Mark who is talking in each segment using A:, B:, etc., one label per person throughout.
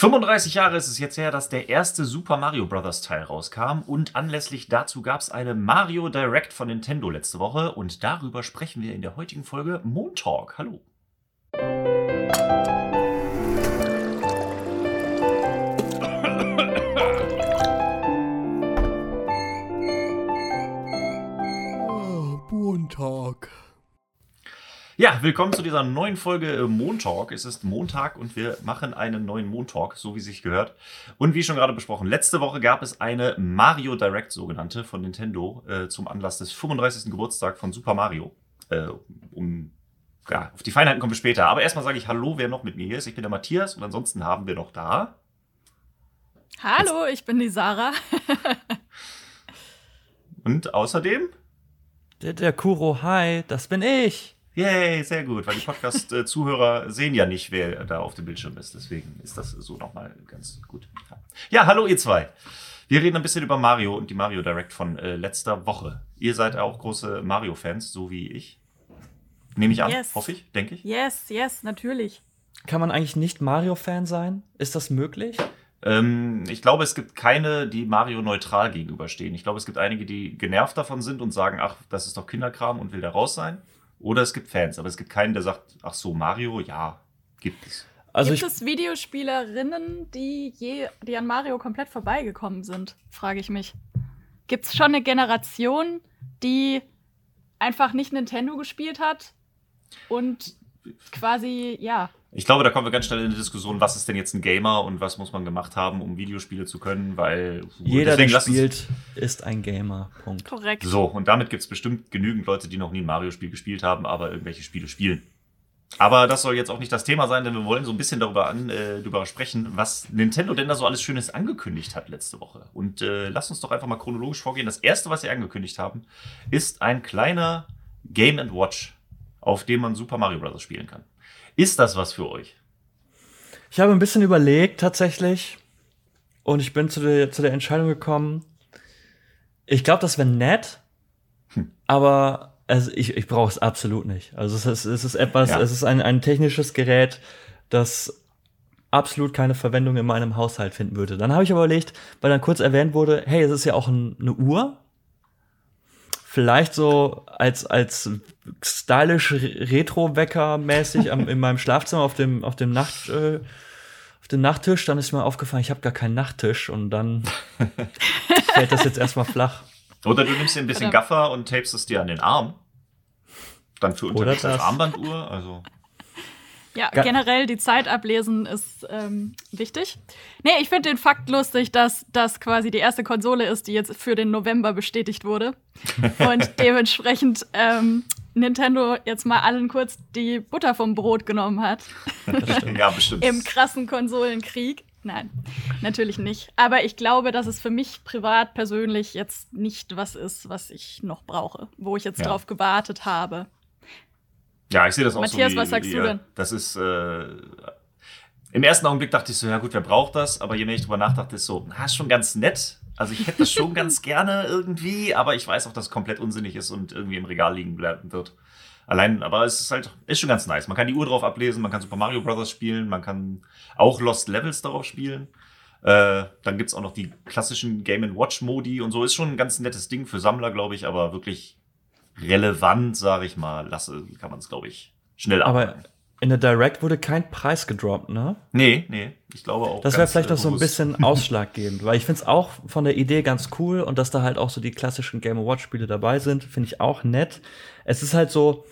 A: 35 Jahre ist es jetzt her, dass der erste Super Mario Bros. Teil rauskam und anlässlich dazu gab es eine Mario Direct von Nintendo letzte Woche und darüber sprechen wir in der heutigen Folge Moon Talk. Hallo. Willkommen zu dieser neuen Folge äh, Montalk. Es ist Montag und wir machen einen neuen Montalk, so wie sich gehört. Und wie schon gerade besprochen, letzte Woche gab es eine Mario Direct sogenannte von Nintendo äh, zum Anlass des 35. Geburtstag von Super Mario. Äh, um ja, auf die Feinheiten kommen wir später. Aber erstmal sage ich Hallo, wer noch mit mir hier ist. Ich bin der Matthias und ansonsten haben wir noch da.
B: Hallo, ich bin die Sarah.
A: und außerdem
C: der, der Kuro, hi, das bin ich.
A: Yay, sehr gut, weil die Podcast-Zuhörer sehen ja nicht, wer da auf dem Bildschirm ist. Deswegen ist das so nochmal ganz gut. Ja, hallo ihr zwei. Wir reden ein bisschen über Mario und die Mario Direct von äh, letzter Woche. Ihr seid auch große Mario-Fans, so wie ich. Nehme ich an, yes. hoffe ich, denke ich.
B: Yes, yes, natürlich.
C: Kann man eigentlich nicht Mario-Fan sein? Ist das möglich?
A: Ähm, ich glaube, es gibt keine, die Mario neutral gegenüberstehen. Ich glaube, es gibt einige, die genervt davon sind und sagen, ach, das ist doch Kinderkram und will da raus sein. Oder es gibt Fans, aber es gibt keinen, der sagt, ach so, Mario, ja, gibt es.
B: Also gibt es Videospielerinnen, die, je, die an Mario komplett vorbeigekommen sind, frage ich mich. Gibt es schon eine Generation, die einfach nicht Nintendo gespielt hat und quasi, ja,
A: ich glaube, da kommen wir ganz schnell in die Diskussion, was ist denn jetzt ein Gamer und was muss man gemacht haben, um Videospiele zu können, weil
C: jeder, der spielt, ist ein Gamer. Punkt.
B: Korrekt.
A: So, und damit gibt es bestimmt genügend Leute, die noch nie ein Mario-Spiel gespielt haben, aber irgendwelche Spiele spielen. Aber das soll jetzt auch nicht das Thema sein, denn wir wollen so ein bisschen darüber, an, äh, darüber sprechen, was Nintendo denn da so alles Schönes angekündigt hat letzte Woche. Und äh, lass uns doch einfach mal chronologisch vorgehen. Das erste, was sie angekündigt haben, ist ein kleiner Game Watch, auf dem man Super Mario Bros. spielen kann. Ist das was für euch?
C: Ich habe ein bisschen überlegt tatsächlich und ich bin zu der, zu der Entscheidung gekommen, ich glaube, das wäre nett, hm. aber also ich, ich brauche es absolut nicht. Also es ist, es ist etwas, ja. es ist ein, ein technisches Gerät, das absolut keine Verwendung in meinem Haushalt finden würde. Dann habe ich aber überlegt, weil dann kurz erwähnt wurde, hey, es ist ja auch ein, eine Uhr, vielleicht so als, als stylisch Retro-Wecker-mäßig in meinem Schlafzimmer auf dem, auf dem Nacht, äh, auf dem Nachttisch. Dann ist mir aufgefallen, ich habe gar keinen Nachttisch und dann fällt das jetzt erstmal flach.
A: Oder du nimmst dir ein bisschen Gaffer und tapest es dir an den Arm. Dann für unterwegs als Armbanduhr. Also.
B: Ja, generell die Zeit ablesen ist ähm, wichtig. Nee, ich finde den Fakt lustig, dass das quasi die erste Konsole ist, die jetzt für den November bestätigt wurde. Und dementsprechend ähm, Nintendo jetzt mal allen kurz die Butter vom Brot genommen hat.
A: ja, bestimmt.
B: Im krassen Konsolenkrieg. Nein, natürlich nicht. Aber ich glaube, dass es für mich privat persönlich jetzt nicht was ist, was ich noch brauche, wo ich jetzt ja. drauf gewartet habe.
A: Ja, ich sehe das auch
B: Matthias,
A: so.
B: Matthias, was sagst du denn?
A: Das ist. Äh, Im ersten Augenblick dachte ich so, ja gut, wer braucht das? Aber je mehr ich drüber nachdachte, ist so, na, ist schon ganz nett. Also ich hätte das schon ganz gerne irgendwie, aber ich weiß auch, dass es komplett unsinnig ist und irgendwie im Regal liegen bleiben wird. Allein, aber es ist halt, ist schon ganz nice. Man kann die Uhr drauf ablesen, man kann Super Mario Bros. spielen, man kann auch Lost Levels darauf spielen. Äh, dann gibt's auch noch die klassischen Game Watch Modi und so. Ist schon ein ganz nettes Ding für Sammler, glaube ich, aber wirklich relevant, sage ich mal, lasse, kann man es, glaube ich, schnell
C: Aber in der Direct wurde kein Preis gedroppt, ne?
A: Nee, nee, ich glaube auch.
C: Das wäre vielleicht noch so ein bisschen ausschlaggebend, weil ich finde es auch von der Idee ganz cool und dass da halt auch so die klassischen Game Watch Spiele dabei sind, finde ich auch nett. Es ist halt so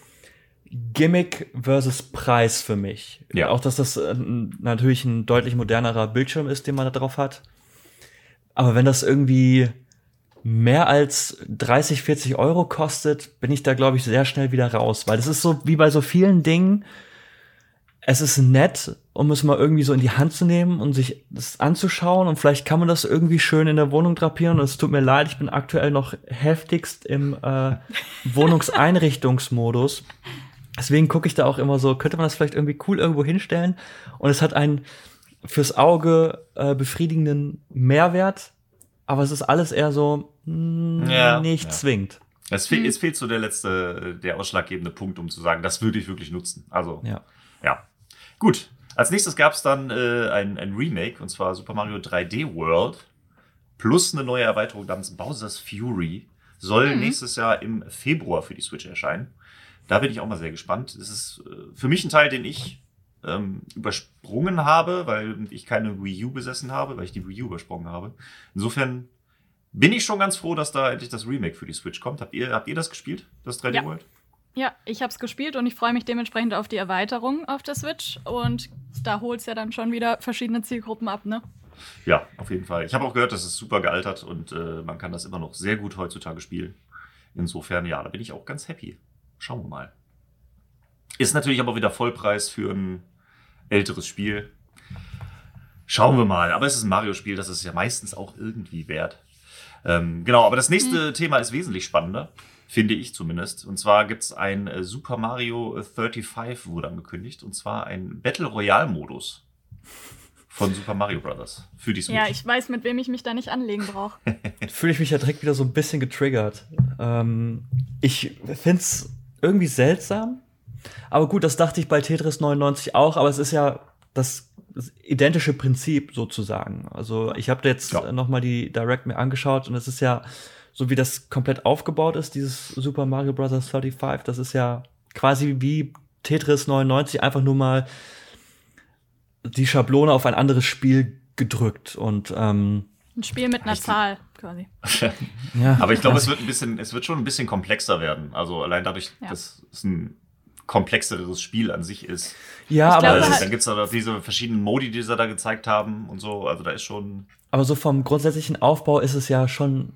C: Gimmick versus Preis für mich. Ja. Auch, dass das äh, natürlich ein deutlich modernerer Bildschirm ist, den man da drauf hat. Aber wenn das irgendwie mehr als 30, 40 Euro kostet, bin ich da, glaube ich, sehr schnell wieder raus. Weil das ist so wie bei so vielen Dingen. Es ist nett, um es mal irgendwie so in die Hand zu nehmen und sich das anzuschauen. Und vielleicht kann man das irgendwie schön in der Wohnung drapieren. Und es tut mir leid, ich bin aktuell noch heftigst im äh, Wohnungseinrichtungsmodus. Deswegen gucke ich da auch immer so, könnte man das vielleicht irgendwie cool irgendwo hinstellen? Und es hat einen fürs Auge äh, befriedigenden Mehrwert aber es ist alles eher so mh, hm, ja, nicht ja. zwingend.
A: Es, fehl, es fehlt so der letzte, der ausschlaggebende Punkt, um zu sagen, das würde ich wirklich nutzen. Also,
C: ja.
A: ja. Gut. Als nächstes gab es dann äh, ein, ein Remake, und zwar Super Mario 3D World, plus eine neue Erweiterung namens Bowser's Fury. Soll mhm. nächstes Jahr im Februar für die Switch erscheinen. Da bin ich auch mal sehr gespannt. Es ist äh, für mich ein Teil, den ich ähm, übersprungen habe, weil ich keine Wii U besessen habe, weil ich die Wii U übersprungen habe. Insofern bin ich schon ganz froh, dass da endlich das Remake für die Switch kommt. Habt ihr, habt ihr das gespielt, das 3D
B: ja.
A: World?
B: Ja, ich habe es gespielt und ich freue mich dementsprechend auf die Erweiterung auf der Switch. Und da holt es ja dann schon wieder verschiedene Zielgruppen ab, ne?
A: Ja, auf jeden Fall. Ich habe auch gehört, das ist super gealtert und äh, man kann das immer noch sehr gut heutzutage spielen. Insofern, ja, da bin ich auch ganz happy. Schauen wir mal. Ist natürlich aber wieder Vollpreis für ein älteres Spiel. Schauen wir mal. Aber es ist ein Mario-Spiel, das ist ja meistens auch irgendwie wert. Ähm, genau, aber das nächste mhm. Thema ist wesentlich spannender, finde ich zumindest. Und zwar gibt es ein äh, Super Mario 35 wurde angekündigt. Und zwar ein Battle Royale-Modus von Super Mario Bros. für die Switch.
B: Ja, ich weiß, mit wem ich mich da nicht anlegen brauche.
C: Fühle ich mich ja direkt wieder so ein bisschen getriggert. Ähm, ich finde es irgendwie seltsam. Aber gut, das dachte ich bei Tetris 99 auch, aber es ist ja das, identische Prinzip sozusagen. Also ich habe jetzt ja. noch mal die Direct mir angeschaut und es ist ja so wie das komplett aufgebaut ist, dieses Super Mario Bros. 35, das ist ja quasi wie Tetris 99 einfach nur mal die Schablone auf ein anderes Spiel gedrückt und ähm,
B: ein Spiel mit einer Zahl quasi.
A: ja, aber ich glaube, es wird ein bisschen, es wird schon ein bisschen komplexer werden. Also allein dadurch, ja. dass es ein komplexeres Spiel an sich ist.
C: Ja, ich aber
A: glaube, halt dann gibt es da diese verschiedenen Modi, die sie da gezeigt haben und so. Also da ist schon.
C: Aber so vom grundsätzlichen Aufbau ist es ja schon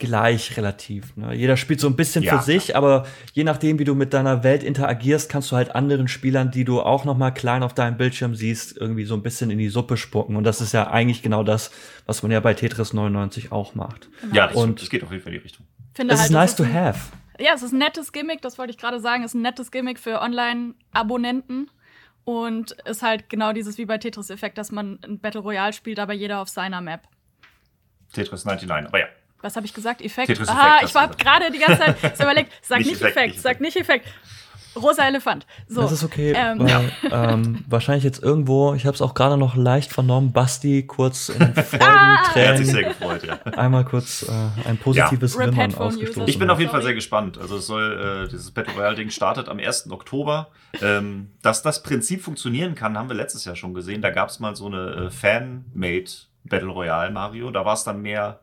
C: gleich relativ. Ne? Jeder spielt so ein bisschen ja. für sich, aber je nachdem, wie du mit deiner Welt interagierst, kannst du halt anderen Spielern, die du auch noch mal klein auf deinem Bildschirm siehst, irgendwie so ein bisschen in die Suppe spucken. Und das ist ja eigentlich genau das, was man ja bei Tetris 99 auch macht.
A: Genau. Ja, und es geht auf jeden Fall in die Richtung.
C: Finde es halt, ist nice to have.
B: Ja, es ist ein nettes Gimmick, das wollte ich gerade sagen. Es ist ein nettes Gimmick für Online-Abonnenten. Und ist halt genau dieses wie bei Tetris-Effekt, dass man ein Battle Royale spielt, aber jeder auf seiner Map.
A: Tetris 99, aber ja
B: was habe ich gesagt? Effekt. Tetris Aha, ich war gerade die ganze Zeit so überlegt, sag nicht, nicht Effekt, Effekt, sag nicht Effekt. Rosa Elefant. So,
C: das ist okay. Ähm, weil, ähm, wahrscheinlich jetzt irgendwo, ich habe es auch gerade noch leicht vernommen, Basti kurz in Freudentränen. ah!
A: Er hat sich sehr gefreut, ja.
C: Einmal kurz äh, ein positives ja. Wimmern ausgestoßen.
A: Ich bin auf jeden Fall sehr gespannt. Also es soll, äh, dieses Battle Royale-Ding startet am 1. Oktober. Ähm, dass das Prinzip funktionieren kann, haben wir letztes Jahr schon gesehen. Da gab es mal so eine äh, Fan-Made Battle Royale Mario. Da war es dann mehr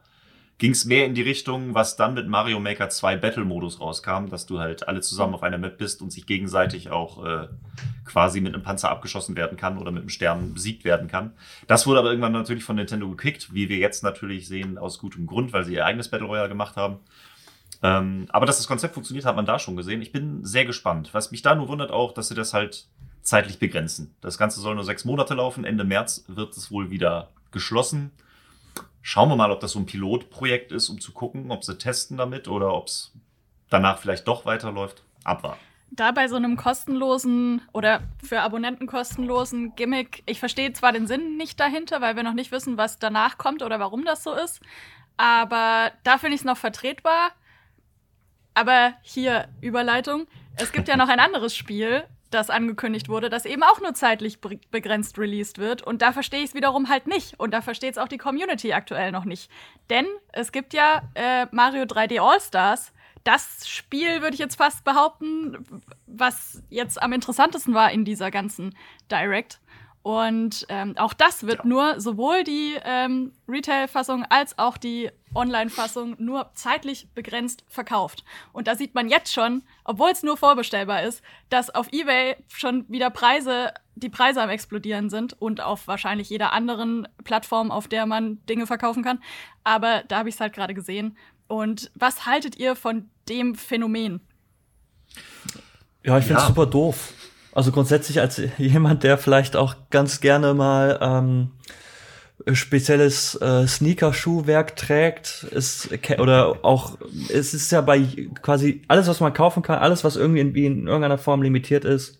A: ging es mehr in die Richtung, was dann mit Mario Maker 2 Battle-Modus rauskam, dass du halt alle zusammen auf einer Map bist und sich gegenseitig auch äh, quasi mit einem Panzer abgeschossen werden kann oder mit einem Stern besiegt werden kann. Das wurde aber irgendwann natürlich von Nintendo gekickt, wie wir jetzt natürlich sehen, aus gutem Grund, weil sie ihr eigenes Battle Royale gemacht haben. Ähm, aber dass das Konzept funktioniert, hat man da schon gesehen. Ich bin sehr gespannt. Was mich da nur wundert auch, dass sie das halt zeitlich begrenzen. Das Ganze soll nur sechs Monate laufen. Ende März wird es wohl wieder geschlossen. Schauen wir mal, ob das so ein Pilotprojekt ist, um zu gucken, ob sie testen damit oder ob es danach vielleicht doch weiterläuft. Abwarten.
B: Da bei so einem kostenlosen oder für Abonnenten kostenlosen Gimmick, ich verstehe zwar den Sinn nicht dahinter, weil wir noch nicht wissen, was danach kommt oder warum das so ist, aber da finde ich es noch vertretbar. Aber hier Überleitung. Es gibt ja noch ein anderes Spiel, das angekündigt wurde, das eben auch nur zeitlich begrenzt released wird. Und da verstehe ich es wiederum halt nicht. Und da versteht es auch die Community aktuell noch nicht. Denn es gibt ja äh, Mario 3D All-Stars. Das Spiel, würde ich jetzt fast behaupten, was jetzt am interessantesten war in dieser ganzen Direct. Und ähm, auch das wird ja. nur sowohl die ähm, Retail-Fassung als auch die Online-Fassung nur zeitlich begrenzt verkauft. Und da sieht man jetzt schon, obwohl es nur vorbestellbar ist, dass auf eBay schon wieder Preise, die Preise am explodieren sind und auf wahrscheinlich jeder anderen Plattform, auf der man Dinge verkaufen kann. Aber da habe ich es halt gerade gesehen. Und was haltet ihr von dem Phänomen?
C: Ja, ich finde es ja. super doof. Also grundsätzlich als jemand, der vielleicht auch ganz gerne mal ähm, spezielles äh, Sneaker-Schuhwerk trägt, ist oder auch es ist ja bei quasi alles, was man kaufen kann, alles, was irgendwie in, in irgendeiner Form limitiert ist,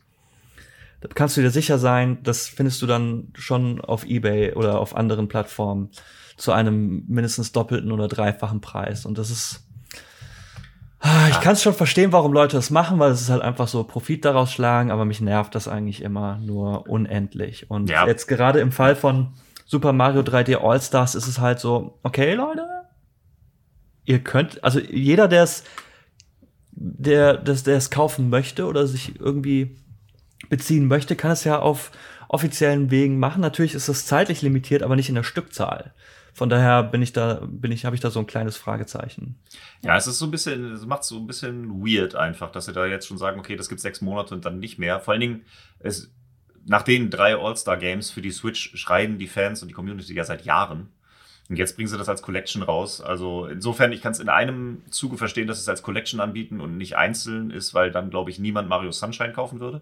C: da kannst du dir sicher sein, das findest du dann schon auf eBay oder auf anderen Plattformen zu einem mindestens doppelten oder dreifachen Preis. Und das ist ich kann es schon verstehen, warum Leute das machen, weil es ist halt einfach so Profit daraus schlagen, aber mich nervt das eigentlich immer nur unendlich. Und ja. jetzt gerade im Fall von Super Mario 3D All-Stars ist es halt so, okay, Leute, ihr könnt, also jeder, der es, der, der es kaufen möchte oder sich irgendwie beziehen möchte, kann es ja auf offiziellen Wegen machen. Natürlich ist es zeitlich limitiert, aber nicht in der Stückzahl. Von daher bin ich da, bin ich, habe ich da so ein kleines Fragezeichen.
A: Ja, es ist so ein bisschen, es macht so ein bisschen weird einfach, dass sie da jetzt schon sagen, okay, das gibt sechs Monate und dann nicht mehr. Vor allen Dingen, es, nach den drei All-Star-Games für die Switch schreien die Fans und die Community ja seit Jahren. Und jetzt bringen sie das als Collection raus. Also insofern, ich kann es in einem Zuge verstehen, dass sie es als Collection anbieten und nicht einzeln ist, weil dann, glaube ich, niemand Mario Sunshine kaufen würde.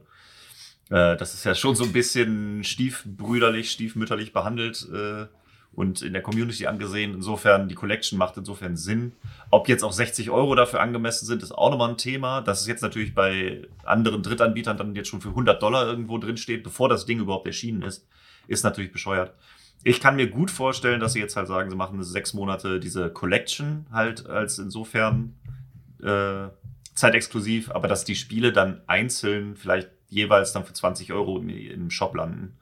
A: Äh, das ist ja schon so ein bisschen stiefbrüderlich, stiefmütterlich behandelt. Äh, und in der Community angesehen. Insofern, die Collection macht insofern Sinn. Ob jetzt auch 60 Euro dafür angemessen sind, ist auch nochmal ein Thema. Dass es jetzt natürlich bei anderen Drittanbietern dann jetzt schon für 100 Dollar irgendwo drin steht, bevor das Ding überhaupt erschienen ist, ist natürlich bescheuert. Ich kann mir gut vorstellen, dass sie jetzt halt sagen, sie machen sechs Monate diese Collection halt als insofern äh, zeitexklusiv, aber dass die Spiele dann einzeln vielleicht jeweils dann für 20 Euro im, im Shop landen.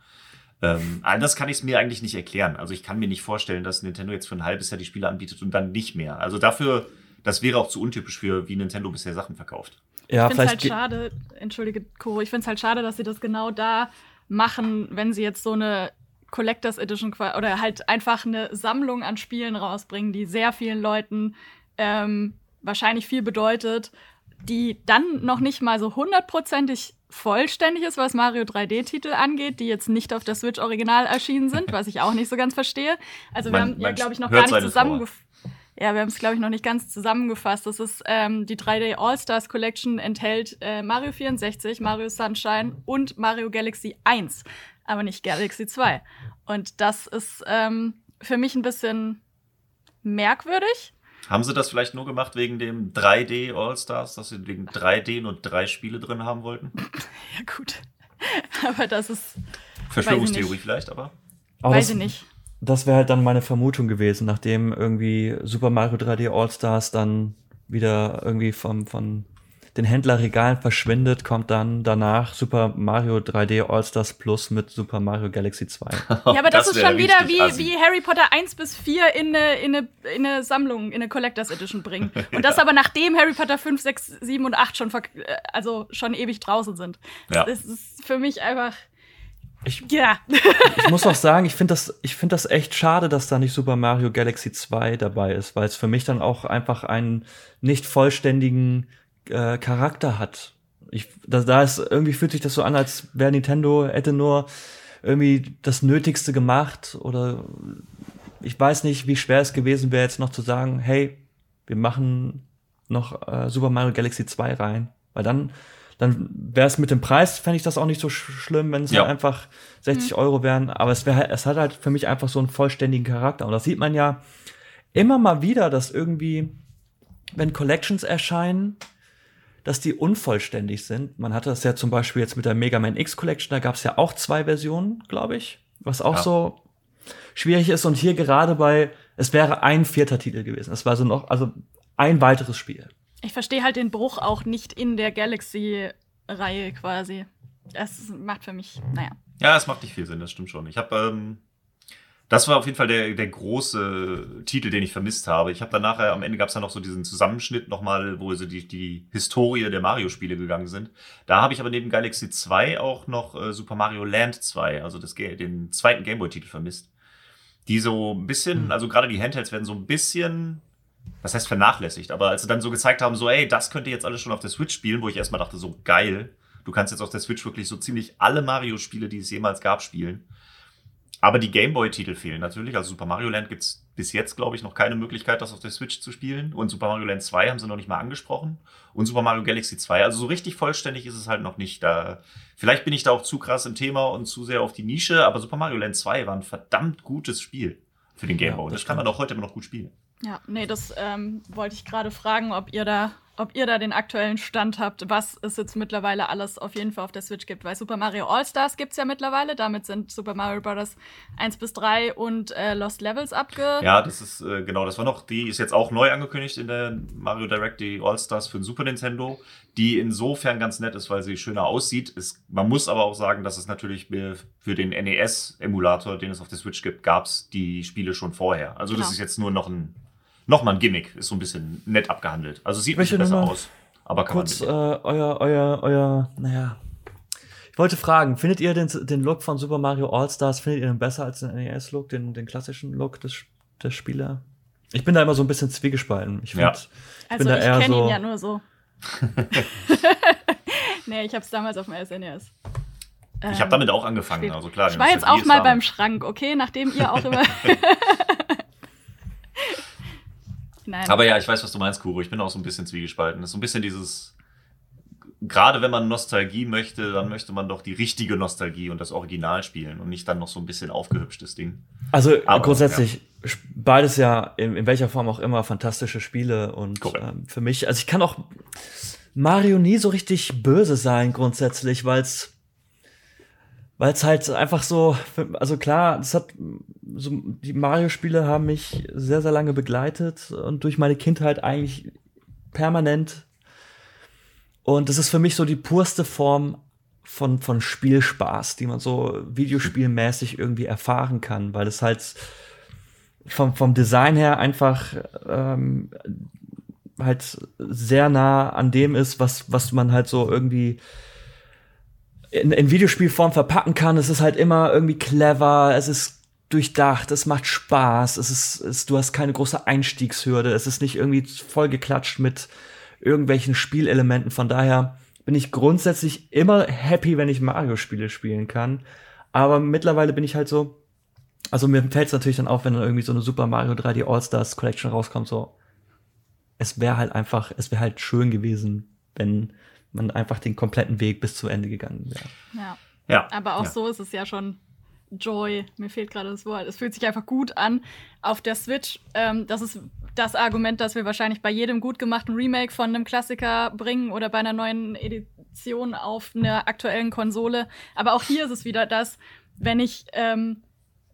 A: Ähm, anders kann ich es mir eigentlich nicht erklären. Also ich kann mir nicht vorstellen, dass Nintendo jetzt für ein halbes Jahr die Spiele anbietet und dann nicht mehr. Also dafür, das wäre auch zu untypisch für, wie Nintendo bisher Sachen verkauft.
B: Ja, ich finde es halt schade, entschuldige Koro, ich finde es halt schade, dass sie das genau da machen, wenn sie jetzt so eine Collectors Edition oder halt einfach eine Sammlung an Spielen rausbringen, die sehr vielen Leuten ähm, wahrscheinlich viel bedeutet, die dann noch nicht mal so hundertprozentig vollständig ist, was Mario 3D-Titel angeht, die jetzt nicht auf der Switch original erschienen sind, was ich auch nicht so ganz verstehe. Also wir man, haben ja, glaube ich, noch gar nicht zusammengefasst. Ja, wir haben es, glaube ich, noch nicht ganz zusammengefasst. Das ist ähm, die 3D All-Stars Collection enthält äh, Mario 64, Mario Sunshine und Mario Galaxy 1, aber nicht Galaxy 2. Und das ist ähm, für mich ein bisschen merkwürdig.
A: Haben sie das vielleicht nur gemacht wegen dem 3D All-Stars, dass sie wegen 3D nur drei Spiele drin haben wollten?
B: Ja, gut. Aber das ist.
A: Verschwörungstheorie vielleicht, aber.
B: aber weiß ich nicht.
C: Das wäre halt dann meine Vermutung gewesen, nachdem irgendwie Super Mario 3D All-Stars dann wieder irgendwie vom, von den Händlerregalen verschwindet, kommt dann danach Super Mario 3D All-Stars Plus mit Super Mario Galaxy 2.
B: ja, aber das, das ist schon wieder wie, wie Harry Potter 1 bis 4 in eine, in, eine, in eine Sammlung, in eine Collectors Edition bringen. Und das aber nachdem Harry Potter 5, 6, 7 und 8 schon, äh, also schon ewig draußen sind. Ja. Das ist für mich einfach.
C: Ich, ja. ich muss auch sagen, ich finde das, find das echt schade, dass da nicht Super Mario Galaxy 2 dabei ist, weil es für mich dann auch einfach einen nicht vollständigen äh, Charakter hat. Ich, da, da ist, irgendwie fühlt sich das so an, als wäre Nintendo hätte nur irgendwie das Nötigste gemacht oder ich weiß nicht, wie schwer es gewesen wäre, jetzt noch zu sagen, hey, wir machen noch äh, Super Mario Galaxy 2 rein. Weil dann, dann wäre es mit dem Preis, fände ich das auch nicht so sch schlimm, wenn es ja. halt einfach 60 mhm. Euro wären. Aber es wäre, es hat halt für mich einfach so einen vollständigen Charakter. Und das sieht man ja immer mal wieder, dass irgendwie, wenn Collections erscheinen, dass die unvollständig sind. Man hatte das ja zum Beispiel jetzt mit der Mega Man X Collection, da gab es ja auch zwei Versionen, glaube ich, was auch ja. so schwierig ist. Und hier gerade bei, es wäre ein vierter Titel gewesen. Es war so noch, also ein weiteres Spiel.
B: Ich verstehe halt den Bruch auch nicht in der Galaxy-Reihe quasi. Es macht für mich, naja.
A: Ja, es macht nicht viel Sinn, das stimmt schon. Ich habe ähm, das war auf jeden Fall der, der große Titel, den ich vermisst habe. Ich habe dann nachher, am Ende gab es dann noch so diesen Zusammenschnitt nochmal, wo sie die, die Historie der Mario-Spiele gegangen sind. Da habe ich aber neben Galaxy 2 auch noch äh, Super Mario Land 2, also das, den zweiten Gameboy-Titel vermisst. Die so ein bisschen, hm. also gerade die Handhelds werden so ein bisschen, was heißt vernachlässigt, aber als sie dann so gezeigt haben, so, ey, das könnt ihr jetzt alles schon auf der Switch spielen, wo ich erstmal dachte, so geil, du kannst jetzt auf der Switch wirklich so ziemlich alle Mario-Spiele, die es jemals gab, spielen. Aber die Gameboy-Titel fehlen natürlich. Also Super Mario Land gibt es bis jetzt, glaube ich, noch keine Möglichkeit, das auf der Switch zu spielen. Und Super Mario Land 2 haben sie noch nicht mal angesprochen. Und Super Mario Galaxy 2. Also so richtig vollständig ist es halt noch nicht. Da, vielleicht bin ich da auch zu krass im Thema und zu sehr auf die Nische, aber Super Mario Land 2 war ein verdammt gutes Spiel für den Gameboy. Ja, das, das kann man auch heute immer noch gut spielen.
B: Ja, nee, das ähm, wollte ich gerade fragen, ob ihr da ob ihr da den aktuellen Stand habt, was es jetzt mittlerweile alles auf jeden Fall auf der Switch gibt. Weil Super Mario All-Stars gibt es ja mittlerweile. Damit sind Super Mario Bros. 1 bis 3 und äh, Lost Levels abge.
A: Ja, das ist äh, genau, das war noch, die ist jetzt auch neu angekündigt in der Mario Direct, die All-Stars für den Super Nintendo, die insofern ganz nett ist, weil sie schöner aussieht. Es, man muss aber auch sagen, dass es natürlich für den NES-Emulator, den es auf der Switch gibt, gab es die Spiele schon vorher. Also genau. das ist jetzt nur noch ein nochmal ein Gimmick, ist so ein bisschen nett abgehandelt. Also sieht ein bisschen besser aus. Aber kann
C: kurz, man äh, euer, euer, euer, naja. Ich wollte fragen, findet ihr den, den Look von Super Mario All-Stars, findet ihr den besser als den NES-Look, den, den klassischen Look des, des Spieler? Ich bin da immer so ein bisschen zwiegespalten. Ich find,
B: ja. ich also ich kenne so ihn ja nur so. nee, ich habe es damals auf dem SNES.
A: Ich habe damit auch angefangen, also klar.
B: Ich war jetzt auch mal beim Schrank, okay, nachdem ihr auch immer
A: Nein. Aber ja, ich weiß, was du meinst, Kuro. Ich bin auch so ein bisschen zwiegespalten. Das ist so ein bisschen dieses, gerade wenn man Nostalgie möchte, dann möchte man doch die richtige Nostalgie und das Original spielen und nicht dann noch so ein bisschen aufgehübschtes Ding.
C: Also Aber, grundsätzlich ja. beides ja in, in, welcher Form auch immer fantastische Spiele und ähm, für mich, also ich kann auch Mario nie so richtig böse sein grundsätzlich, weil es weil es halt einfach so, also klar, das hat so, die Mario-Spiele haben mich sehr, sehr lange begleitet und durch meine Kindheit eigentlich permanent. Und das ist für mich so die purste Form von, von Spielspaß, die man so videospielmäßig irgendwie erfahren kann, weil es halt vom, vom Design her einfach ähm, halt sehr nah an dem ist, was, was man halt so irgendwie in, in Videospielform verpacken kann. Es ist halt immer irgendwie clever, es ist durchdacht, es macht Spaß, es ist, es, du hast keine große Einstiegshürde, es ist nicht irgendwie vollgeklatscht mit irgendwelchen Spielelementen. Von daher bin ich grundsätzlich immer happy, wenn ich Mario-Spiele spielen kann. Aber mittlerweile bin ich halt so, also mir fällt es natürlich dann auf, wenn dann irgendwie so eine Super Mario 3D All-Stars Collection rauskommt, so, es wäre halt einfach, es wäre halt schön gewesen, wenn man einfach den kompletten Weg bis zu Ende gegangen wäre.
B: Ja. ja. Aber auch ja. so ist es ja schon Joy. Mir fehlt gerade das Wort. Es fühlt sich einfach gut an auf der Switch. Ähm, das ist das Argument, das wir wahrscheinlich bei jedem gut gemachten Remake von einem Klassiker bringen oder bei einer neuen Edition auf einer aktuellen Konsole. Aber auch hier ist es wieder das, wenn ich ähm,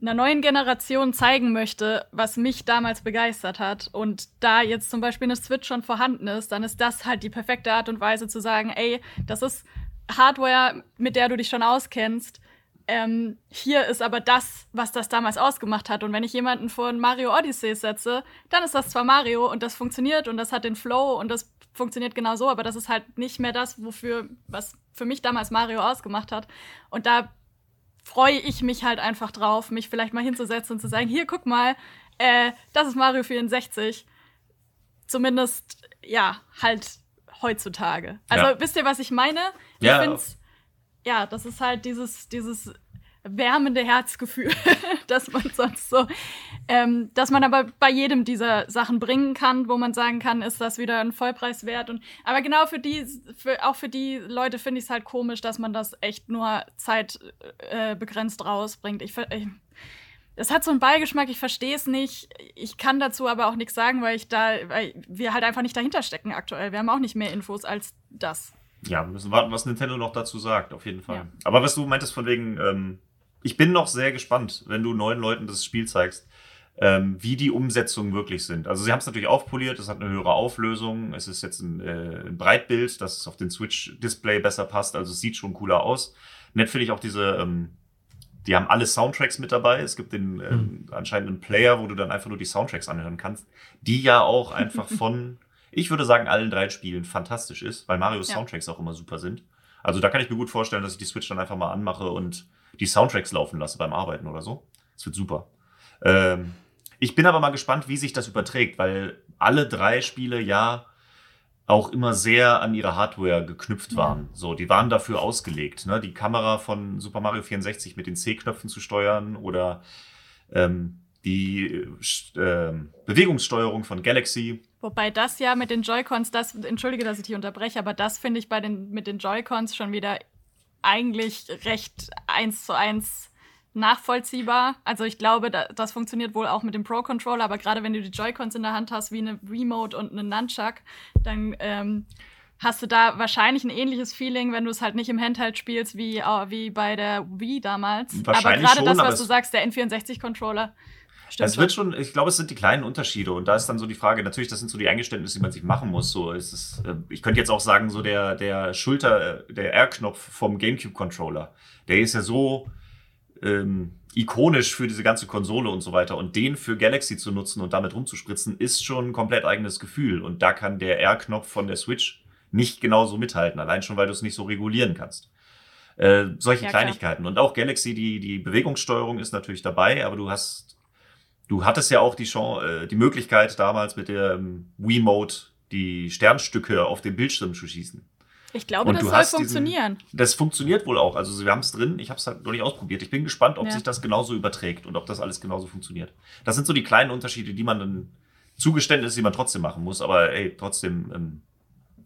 B: einer neuen Generation zeigen möchte, was mich damals begeistert hat und da jetzt zum Beispiel eine Switch schon vorhanden ist, dann ist das halt die perfekte Art und Weise zu sagen, ey, das ist Hardware, mit der du dich schon auskennst. Ähm, hier ist aber das, was das damals ausgemacht hat. Und wenn ich jemanden vor ein Mario Odyssey setze, dann ist das zwar Mario und das funktioniert und das hat den Flow und das funktioniert genau so, aber das ist halt nicht mehr das, wofür, was für mich damals Mario ausgemacht hat. Und da freue ich mich halt einfach drauf, mich vielleicht mal hinzusetzen und zu sagen, hier, guck mal, äh, das ist Mario 64. Zumindest, ja, halt heutzutage. Also, ja. wisst ihr, was ich meine? Ich ja. find's, ja, das ist halt dieses, dieses wärmende Herzgefühl, dass man sonst so, ähm, dass man aber bei jedem dieser Sachen bringen kann, wo man sagen kann, ist das wieder ein Vollpreis wert. Und aber genau für die, für, auch für die Leute finde ich es halt komisch, dass man das echt nur zeitbegrenzt äh, rausbringt. Ich, ich es hat so einen Beigeschmack, ich verstehe es nicht. Ich kann dazu aber auch nichts sagen, weil ich da, weil wir halt einfach nicht dahinter stecken aktuell. Wir haben auch nicht mehr Infos als das.
A: Ja, wir müssen warten, was Nintendo noch dazu sagt, auf jeden Fall. Ja. Aber was du meintest von wegen, ähm, ich bin noch sehr gespannt, wenn du neuen Leuten das Spiel zeigst, ähm, wie die Umsetzungen wirklich sind. Also sie haben es natürlich aufpoliert, es hat eine höhere Auflösung, es ist jetzt ein, äh, ein Breitbild, dass es auf den Switch-Display besser passt, also es sieht schon cooler aus. Nett finde ich auch diese, ähm, die haben alle Soundtracks mit dabei. Es gibt den ähm, mhm. anscheinend einen Player, wo du dann einfach nur die Soundtracks anhören kannst, die ja auch einfach von, ich würde sagen, allen drei Spielen fantastisch ist, weil Marios ja. Soundtracks auch immer super sind. Also da kann ich mir gut vorstellen, dass ich die Switch dann einfach mal anmache und die Soundtracks laufen lasse beim Arbeiten oder so. Das wird super. Ähm, ich bin aber mal gespannt, wie sich das überträgt, weil alle drei Spiele ja auch immer sehr an ihre Hardware geknüpft waren. Ja. So, die waren dafür ausgelegt, ne? Die Kamera von Super Mario 64 mit den C-Knöpfen zu steuern oder ähm, die äh, Bewegungssteuerung von Galaxy.
B: Wobei das ja mit den Joy-Cons, das, entschuldige, dass ich dich unterbreche, aber das finde ich bei den, mit den Joy-Cons schon wieder eigentlich recht eins zu eins nachvollziehbar. Also ich glaube, das funktioniert wohl auch mit dem Pro-Controller, aber gerade wenn du die Joy-Cons in der Hand hast, wie eine Remote und eine Nunchuck, dann ähm, hast du da wahrscheinlich ein ähnliches Feeling, wenn du es halt nicht im Handheld spielst, wie, uh, wie bei der Wii damals. Aber gerade das, was du sagst, der N64-Controller.
A: Es wird schon, ich glaube, es sind die kleinen Unterschiede. Und da ist dann so die Frage, natürlich, das sind so die Eingeständnisse, die man sich machen muss. So ist es, äh, ich könnte jetzt auch sagen, so der, der Schulter, äh, der R-Knopf vom GameCube-Controller, der ist ja so ähm, ikonisch für diese ganze Konsole und so weiter. Und den für Galaxy zu nutzen und damit rumzuspritzen, ist schon ein komplett eigenes Gefühl. Und da kann der R-Knopf von der Switch nicht genauso mithalten, allein schon, weil du es nicht so regulieren kannst. Äh, solche ja, Kleinigkeiten. Klar. Und auch Galaxy, die, die Bewegungssteuerung ist natürlich dabei, aber du hast, du hattest ja auch die Chance, äh, die Möglichkeit damals mit der ähm, Wii-Mode die Sternstücke auf den Bildschirm zu schießen.
B: Ich glaube, und das soll funktionieren.
A: Diesen, das funktioniert wohl auch. Also wir haben es drin. Ich habe es halt noch nicht ausprobiert. Ich bin gespannt, ob ja. sich das genauso überträgt und ob das alles genauso funktioniert. Das sind so die kleinen Unterschiede, die man dann Zugeständnisse, die man trotzdem machen muss. Aber ey, trotzdem ähm,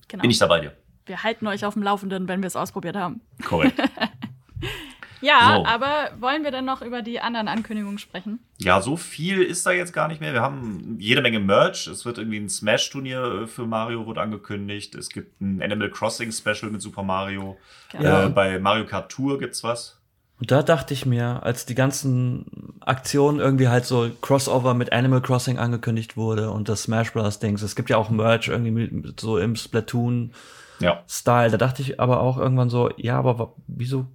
A: genau. bin ich dabei dir.
B: Wir halten euch auf dem Laufenden, wenn wir es ausprobiert haben.
A: Korrekt.
B: Ja, so. aber wollen wir denn noch über die anderen Ankündigungen sprechen?
A: Ja, so viel ist da jetzt gar nicht mehr. Wir haben jede Menge Merch. Es wird irgendwie ein Smash-Turnier äh, für Mario wurde angekündigt. Es gibt ein Animal Crossing Special mit Super Mario. Ja. Äh, bei Mario Kart Tour gibt's was.
C: Und da dachte ich mir, als die ganzen Aktionen irgendwie halt so Crossover mit Animal Crossing angekündigt wurde und das Smash Bros. Dings, es gibt ja auch Merch irgendwie mit, so im Splatoon-Style. Ja. Da dachte ich aber auch irgendwann so, ja, aber wieso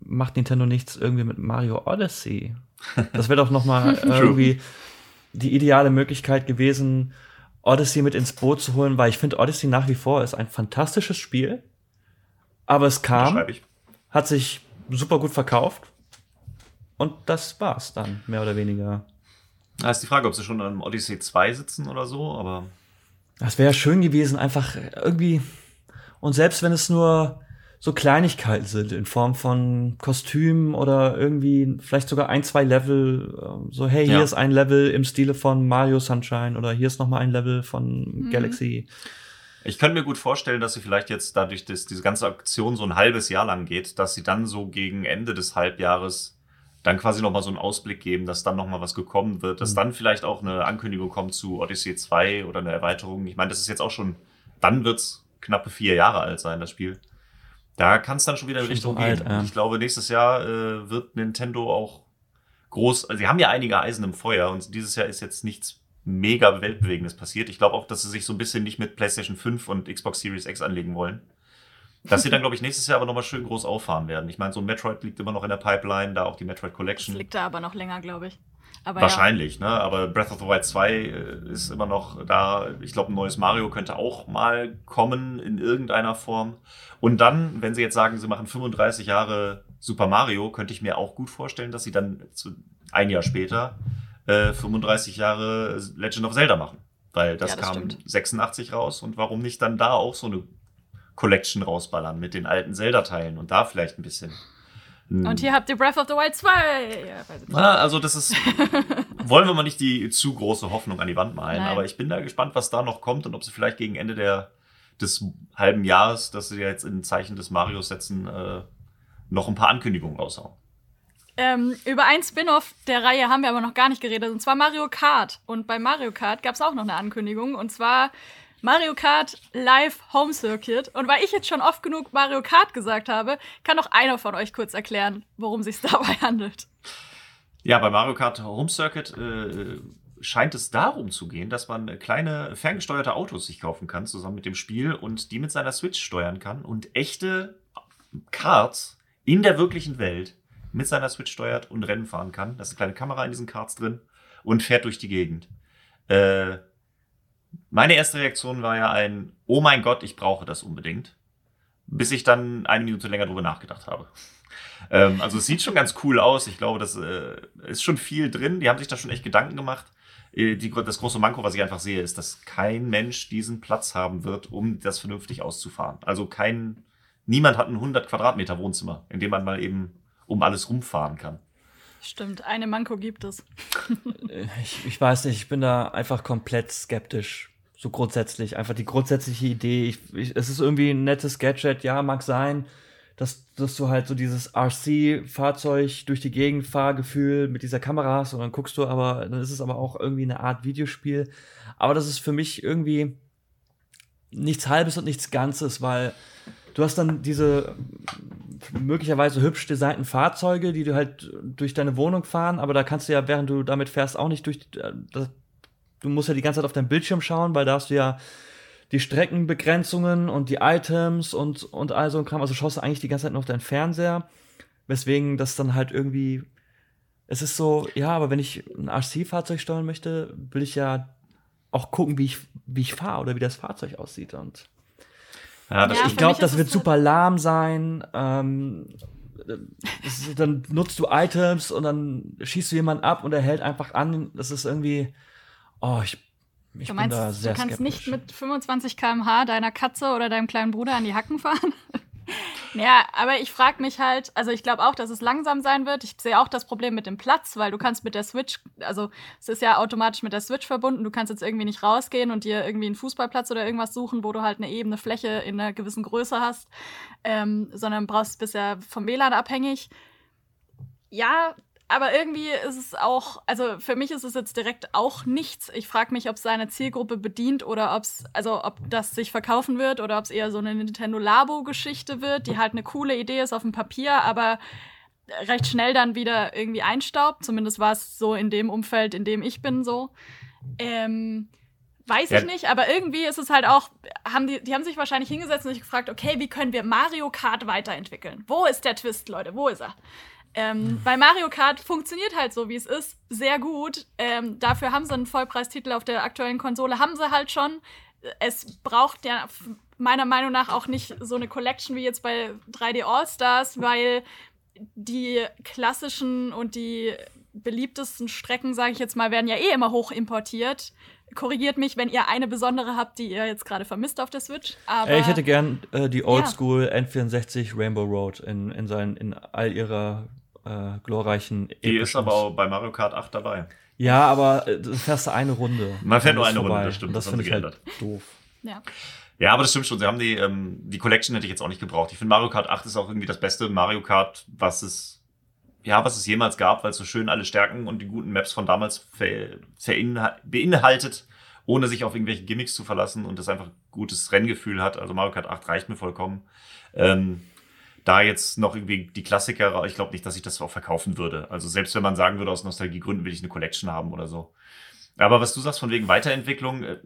C: macht Nintendo nichts irgendwie mit Mario Odyssey? Das wäre doch noch mal irgendwie die ideale Möglichkeit gewesen, Odyssey mit ins Boot zu holen, weil ich finde, Odyssey nach wie vor ist ein fantastisches Spiel. Aber es kam, hat sich super gut verkauft. Und das war's dann, mehr oder weniger.
A: Da ist die Frage, ob sie schon an Odyssey 2 sitzen oder so, aber.
C: Das wäre schön gewesen, einfach irgendwie. Und selbst wenn es nur so Kleinigkeiten sind in Form von Kostümen oder irgendwie vielleicht sogar ein, zwei Level. Ähm, so, hey, hier ja. ist ein Level im Stile von Mario Sunshine oder hier ist noch mal ein Level von mhm. Galaxy.
A: Ich könnte mir gut vorstellen, dass sie vielleicht jetzt dadurch, dass diese ganze Aktion so ein halbes Jahr lang geht, dass sie dann so gegen Ende des Halbjahres dann quasi noch mal so einen Ausblick geben, dass dann noch mal was gekommen wird, dass mhm. dann vielleicht auch eine Ankündigung kommt zu Odyssey 2 oder eine Erweiterung. Ich meine, das ist jetzt auch schon, dann wird's knappe vier Jahre alt sein, das Spiel. Da kann es dann schon wieder in Richtung so gehen. Alt, ja. Ich glaube, nächstes Jahr äh, wird Nintendo auch groß. Also sie haben ja einige Eisen im Feuer und dieses Jahr ist jetzt nichts mega weltbewegendes passiert. Ich glaube auch, dass sie sich so ein bisschen nicht mit PlayStation 5 und Xbox Series X anlegen wollen. Dass sie dann, glaube ich, nächstes Jahr aber nochmal schön groß auffahren werden. Ich meine, so ein Metroid liegt immer noch in der Pipeline, da auch die Metroid Collection. Das
B: liegt da aber noch länger, glaube ich.
A: Aber Wahrscheinlich, ja. ne? Aber Breath of the Wild 2 äh, ist immer noch da. Ich glaube, ein neues Mario könnte auch mal kommen in irgendeiner Form. Und dann, wenn sie jetzt sagen, sie machen 35 Jahre Super Mario, könnte ich mir auch gut vorstellen, dass sie dann zu, ein Jahr später äh, 35 Jahre Legend of Zelda machen. Weil das, ja, das kam stimmt. 86 raus und warum nicht dann da auch so eine Collection rausballern mit den alten Zelda-Teilen und da vielleicht ein bisschen.
B: Und hier habt ihr Breath of the Wild 2.
A: Ja, also das ist, wollen wir mal nicht die zu große Hoffnung an die Wand malen, Nein. aber ich bin da gespannt, was da noch kommt und ob sie vielleicht gegen Ende der, des halben Jahres, dass sie jetzt in Zeichen des Marios setzen, äh, noch ein paar Ankündigungen raushauen.
B: Ähm, über ein Spin-off der Reihe haben wir aber noch gar nicht geredet, und zwar Mario Kart. Und bei Mario Kart gab es auch noch eine Ankündigung, und zwar Mario Kart Live Home Circuit. Und weil ich jetzt schon oft genug Mario Kart gesagt habe, kann doch einer von euch kurz erklären, worum es sich dabei handelt.
A: Ja, bei Mario Kart Home Circuit äh, scheint es darum zu gehen, dass man kleine ferngesteuerte Autos sich kaufen kann, zusammen mit dem Spiel und die mit seiner Switch steuern kann und echte Karts in der wirklichen Welt mit seiner Switch steuert und Rennen fahren kann. Da ist eine kleine Kamera in diesen Karts drin und fährt durch die Gegend. Äh, meine erste Reaktion war ja ein, oh mein Gott, ich brauche das unbedingt. Bis ich dann eine Minute länger drüber nachgedacht habe. ähm, also es sieht schon ganz cool aus. Ich glaube, das äh, ist schon viel drin. Die haben sich da schon echt Gedanken gemacht. Äh, die, das große Manko, was ich einfach sehe, ist, dass kein Mensch diesen Platz haben wird, um das vernünftig auszufahren. Also kein, niemand hat ein 100 Quadratmeter Wohnzimmer, in dem man mal eben um alles rumfahren kann.
B: Stimmt, eine Manko gibt es.
C: ich, ich weiß nicht, ich bin da einfach komplett skeptisch. So grundsätzlich. Einfach die grundsätzliche Idee. Ich, ich, es ist irgendwie ein nettes Gadget, ja, mag sein. dass, dass du halt so dieses RC-Fahrzeug durch die Gegend Fahrgefühl mit dieser Kamera hast und dann guckst du aber, dann ist es aber auch irgendwie eine Art Videospiel. Aber das ist für mich irgendwie nichts Halbes und nichts Ganzes, weil du hast dann diese möglicherweise hübsch designten Fahrzeuge, die du halt durch deine Wohnung fahren, aber da kannst du ja, während du damit fährst, auch nicht durch. Äh, das, du musst ja die ganze Zeit auf deinen Bildschirm schauen, weil da hast du ja die Streckenbegrenzungen und die Items und, und all so ein Kram. Also schaust du eigentlich die ganze Zeit nur auf deinen Fernseher, weswegen das dann halt irgendwie. Es ist so, ja, aber wenn ich ein RC-Fahrzeug steuern möchte, will ich ja auch gucken, wie ich, wie ich fahre oder wie das Fahrzeug aussieht. Und ja, ja, ich glaube, das wird super lahm sein. Ähm, ist, dann nutzt du Items und dann schießt du jemanden ab und er hält einfach an. Das ist irgendwie, oh, ich, ich
B: du meinst, bin da sehr Du kannst skeptisch. nicht mit 25 km/h deiner Katze oder deinem kleinen Bruder an die Hacken fahren? Ja, aber ich frage mich halt, also ich glaube auch, dass es langsam sein wird. Ich sehe auch das Problem mit dem Platz, weil du kannst mit der Switch, also es ist ja automatisch mit der Switch verbunden, du kannst jetzt irgendwie nicht rausgehen und dir irgendwie einen Fußballplatz oder irgendwas suchen, wo du halt eine ebene Fläche in einer gewissen Größe hast, ähm, sondern brauchst bisher vom WLAN abhängig. Ja, aber irgendwie ist es auch, also für mich ist es jetzt direkt auch nichts. Ich frage mich, ob es seine Zielgruppe bedient oder ob es, also ob das sich verkaufen wird oder ob es eher so eine Nintendo Labo-Geschichte wird, die halt eine coole Idee ist auf dem Papier, aber recht schnell dann wieder irgendwie einstaubt. Zumindest war es so in dem Umfeld, in dem ich bin, so. Ähm, weiß ja. ich nicht, aber irgendwie ist es halt auch, haben die, die haben sich wahrscheinlich hingesetzt und sich gefragt, okay, wie können wir Mario Kart weiterentwickeln? Wo ist der Twist, Leute? Wo ist er? Ähm, bei Mario Kart funktioniert halt so, wie es ist, sehr gut. Ähm, dafür haben sie einen Vollpreistitel auf der aktuellen Konsole, haben sie halt schon. Es braucht ja meiner Meinung nach auch nicht so eine Collection wie jetzt bei 3D All-Stars, weil die klassischen und die beliebtesten Strecken, sage ich jetzt mal, werden ja eh immer hoch importiert. Korrigiert mich, wenn ihr eine besondere habt, die ihr jetzt gerade vermisst auf der Switch. Aber
C: ich hätte gern äh, die Oldschool ja. N64 Rainbow Road in, in, seinen, in all ihrer äh, glorreichen.
A: Die ist aber auch bei Mario Kart 8 dabei.
C: Ja, aber äh, du fährst eine Runde.
A: Man fährt nur eine vorbei. Runde, das stimmt.
C: das, das finde ich halt doof.
B: Ja.
A: Ja, aber das stimmt schon. Sie haben die, ähm, die Collection hätte ich jetzt auch nicht gebraucht. Ich finde Mario Kart 8 ist auch irgendwie das beste Mario Kart, was es, ja, was es jemals gab, weil es so schön alle Stärken und die guten Maps von damals beinhaltet, ohne sich auf irgendwelche Gimmicks zu verlassen und es einfach gutes Renngefühl hat. Also Mario Kart 8 reicht mir vollkommen. Ähm, da jetzt noch irgendwie die Klassiker, ich glaube nicht, dass ich das auch verkaufen würde. Also selbst wenn man sagen würde, aus Nostalgiegründen will ich eine Collection haben oder so. Aber was du sagst von wegen Weiterentwicklung, äh,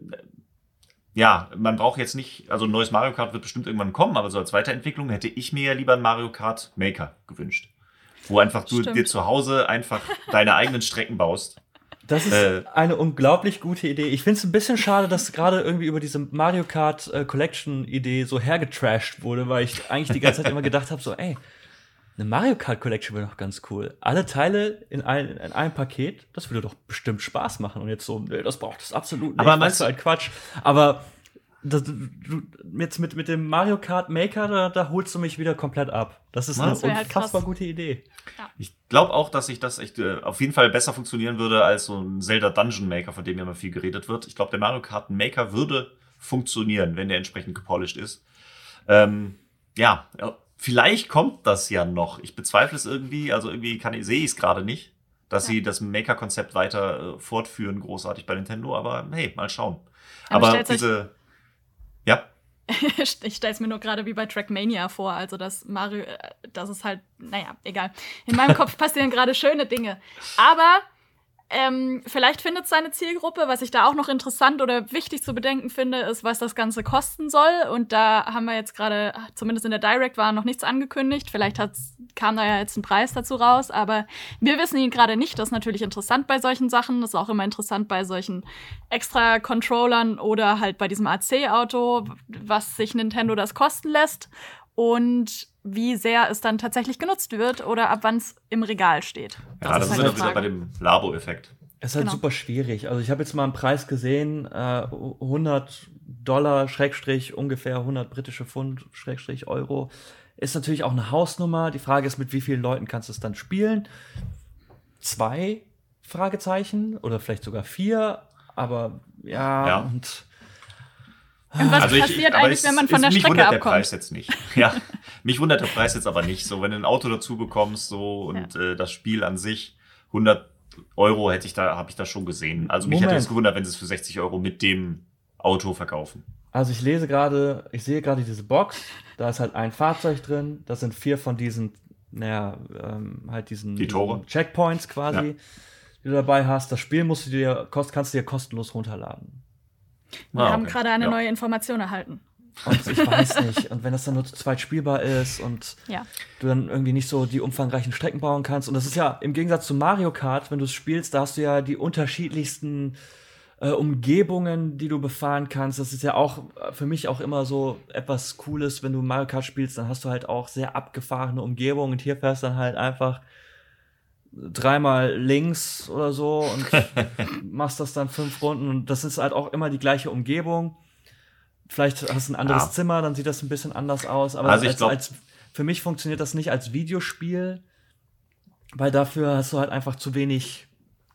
A: ja, man braucht jetzt nicht, also ein neues Mario Kart wird bestimmt irgendwann kommen, aber so als Weiterentwicklung hätte ich mir ja lieber ein Mario Kart Maker gewünscht. Wo einfach du Stimmt. dir zu Hause einfach deine eigenen Strecken baust.
C: Das ist äh, eine unglaublich gute Idee. Ich finde es ein bisschen schade, dass gerade irgendwie über diese Mario Kart äh, Collection Idee so hergetrashed wurde, weil ich eigentlich die ganze Zeit immer gedacht habe, so, ey, eine Mario Kart Collection wäre doch ganz cool. Alle Teile in, ein, in einem Paket, das würde doch bestimmt Spaß machen. Und jetzt so, nee, das braucht es absolut nicht.
A: Aber meinst
C: du ein Quatsch? Aber das, du, jetzt mit, mit dem Mario Kart Maker, da, da holst du mich wieder komplett ab. Das ist das eine halt unfassbar halt gute Idee.
A: Ja. Ich glaube auch, dass sich das echt äh, auf jeden Fall besser funktionieren würde als so ein Zelda Dungeon Maker, von dem ja immer viel geredet wird. Ich glaube, der Mario Kart Maker würde funktionieren, wenn der entsprechend gepolished ist. Ähm, ja, vielleicht kommt das ja noch. Ich bezweifle es irgendwie, also irgendwie kann ich, sehe ich es gerade nicht, dass ja. sie das Maker-Konzept weiter äh, fortführen, großartig bei Nintendo, aber hey, mal schauen. Aber, aber diese.
B: Ich stelle es mir nur gerade wie bei Trackmania vor, also dass Mario, äh, das ist halt, naja, egal. In meinem Kopf passieren gerade schöne Dinge. Aber ähm, vielleicht findet seine Zielgruppe. Was ich da auch noch interessant oder wichtig zu bedenken finde, ist, was das Ganze kosten soll. Und da haben wir jetzt gerade, zumindest in der Direct war noch nichts angekündigt. Vielleicht kam da ja jetzt ein Preis dazu raus, aber wir wissen ihn gerade nicht. Das ist natürlich interessant bei solchen Sachen. Das ist auch immer interessant bei solchen extra Controllern oder halt bei diesem AC-Auto, was sich Nintendo das kosten lässt. Und wie sehr es dann tatsächlich genutzt wird oder ab wann es im Regal steht.
A: Das ja, das ist, halt ist wieder bei dem Labo-Effekt.
C: Es ist halt genau. super schwierig. Also ich habe jetzt mal einen Preis gesehen, äh, 100 Dollar, Schrägstrich, ungefähr 100 britische Pfund, Schrägstrich, Euro. Ist natürlich auch eine Hausnummer. Die Frage ist, mit wie vielen Leuten kannst du es dann spielen? Zwei Fragezeichen oder vielleicht sogar vier. Aber ja, ja. und
B: Und was also ich, passiert eigentlich, wenn man von der
A: Strecke
B: abkommt? Mich
A: wundert der Preis jetzt nicht. Ja, mich wundert der Preis jetzt aber nicht. So, wenn du ein Auto dazu bekommst, so und ja. äh, das Spiel an sich 100 Euro hätte ich da, habe ich da schon gesehen. Also mich Moment. hätte es gewundert, wenn sie es für 60 Euro mit dem Auto verkaufen.
C: Also ich lese gerade, ich sehe gerade diese Box. Da ist halt ein Fahrzeug drin. Das sind vier von diesen, naja, ähm, halt diesen,
A: Die Tore.
C: Diesen Checkpoints quasi, ja. die du dabei hast. Das Spiel musst du dir, kannst du dir kostenlos runterladen.
B: Wir ah, haben okay. gerade eine ja. neue Information erhalten.
C: Und ich weiß nicht. Und wenn das dann nur zu zweit spielbar ist und
B: ja.
C: du dann irgendwie nicht so die umfangreichen Strecken bauen kannst. Und das ist ja im Gegensatz zu Mario Kart, wenn du es spielst, da hast du ja die unterschiedlichsten äh, Umgebungen, die du befahren kannst. Das ist ja auch äh, für mich auch immer so etwas Cooles, wenn du Mario Kart spielst, dann hast du halt auch sehr abgefahrene Umgebungen. Und hier fährst du dann halt einfach dreimal links oder so und machst das dann fünf Runden und das ist halt auch immer die gleiche Umgebung. Vielleicht hast du ein anderes ja. Zimmer, dann sieht das ein bisschen anders aus. Aber also als, glaub, als, für mich funktioniert das nicht als Videospiel, weil dafür hast du halt einfach zu wenig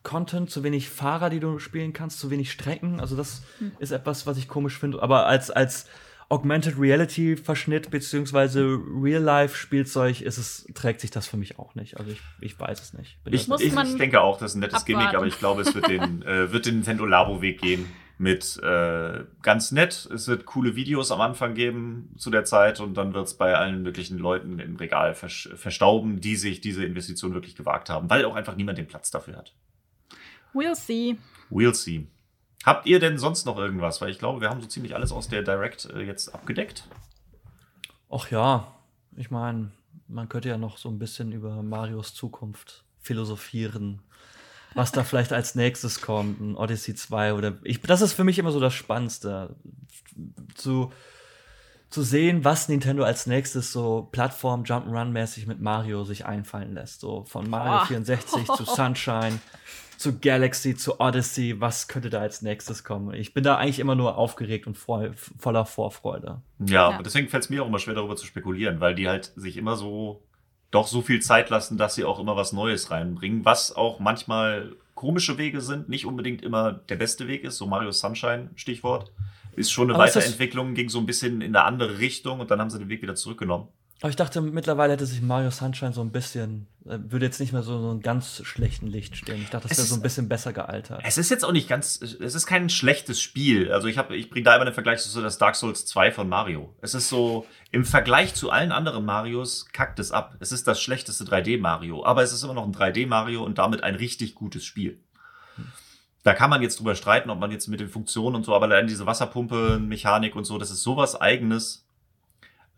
C: Content, zu wenig Fahrer, die du spielen kannst, zu wenig Strecken. Also das hm. ist etwas, was ich komisch finde. Aber als, als Augmented Reality Verschnitt beziehungsweise Real Life Spielzeug ist es trägt sich das für mich auch nicht. Also ich, ich weiß es nicht.
A: Ich, ich, ich, denke auch, das ist ein nettes abwarten. Gimmick, aber ich glaube, es wird den, äh, wird den Nintendo Labo Weg gehen mit äh, ganz nett. Es wird coole Videos am Anfang geben zu der Zeit und dann wird es bei allen möglichen Leuten im Regal vers verstauben, die sich diese Investition wirklich gewagt haben, weil auch einfach niemand den Platz dafür hat.
B: We'll see.
A: We'll see. Habt ihr denn sonst noch irgendwas? Weil ich glaube, wir haben so ziemlich alles aus der Direct äh, jetzt abgedeckt.
C: Ach ja, ich meine, man könnte ja noch so ein bisschen über Marios Zukunft philosophieren. Was da vielleicht als nächstes kommt, ein Odyssey 2 oder ich, das ist für mich immer so das Spannendste. Zu, zu sehen, was Nintendo als nächstes so Plattform Jump'n'Run-mäßig mit Mario sich einfallen lässt. So von Mario oh. 64 zu Sunshine zu Galaxy, zu Odyssey, was könnte da als nächstes kommen? Ich bin da eigentlich immer nur aufgeregt und vor, voller Vorfreude.
A: Ja, ja. deswegen fällt es mir auch immer schwer, darüber zu spekulieren, weil die halt sich immer so doch so viel Zeit lassen, dass sie auch immer was Neues reinbringen, was auch manchmal komische Wege sind, nicht unbedingt immer der beste Weg ist, so Mario Sunshine, Stichwort. Ist schon eine Aber Weiterentwicklung, ging so ein bisschen in eine andere Richtung und dann haben sie den Weg wieder zurückgenommen.
C: Aber ich dachte, mittlerweile hätte sich Mario Sunshine so ein bisschen, äh, würde jetzt nicht mehr so, so ein ganz schlechten Licht stehen. Ich dachte, das wäre so ein bisschen besser gealtert.
A: Es ist jetzt auch nicht ganz, es ist kein schlechtes Spiel. Also ich habe, ich bringe da immer den Vergleich zu das Dark Souls 2 von Mario. Es ist so, im Vergleich zu allen anderen Marios kackt es ab. Es ist das schlechteste 3D Mario, aber es ist immer noch ein 3D Mario und damit ein richtig gutes Spiel. Da kann man jetzt drüber streiten, ob man jetzt mit den Funktionen und so, aber allein diese Wasserpumpe, Mechanik und so, das ist sowas eigenes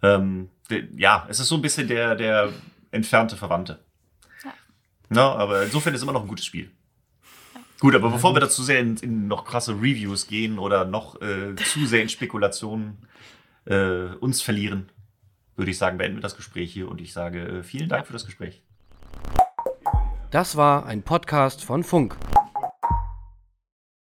A: ähm, ja, es ist so ein bisschen der, der entfernte Verwandte. Ja. Na, aber insofern ist es immer noch ein gutes Spiel. Ja. Gut, aber bevor wir dazu sehr in, in, noch krasse Reviews gehen oder noch äh, zu sehr in Spekulationen äh, uns verlieren, würde ich sagen, beenden wir das Gespräch hier und ich sage äh, vielen Dank für das Gespräch.
D: Das war ein Podcast von Funk.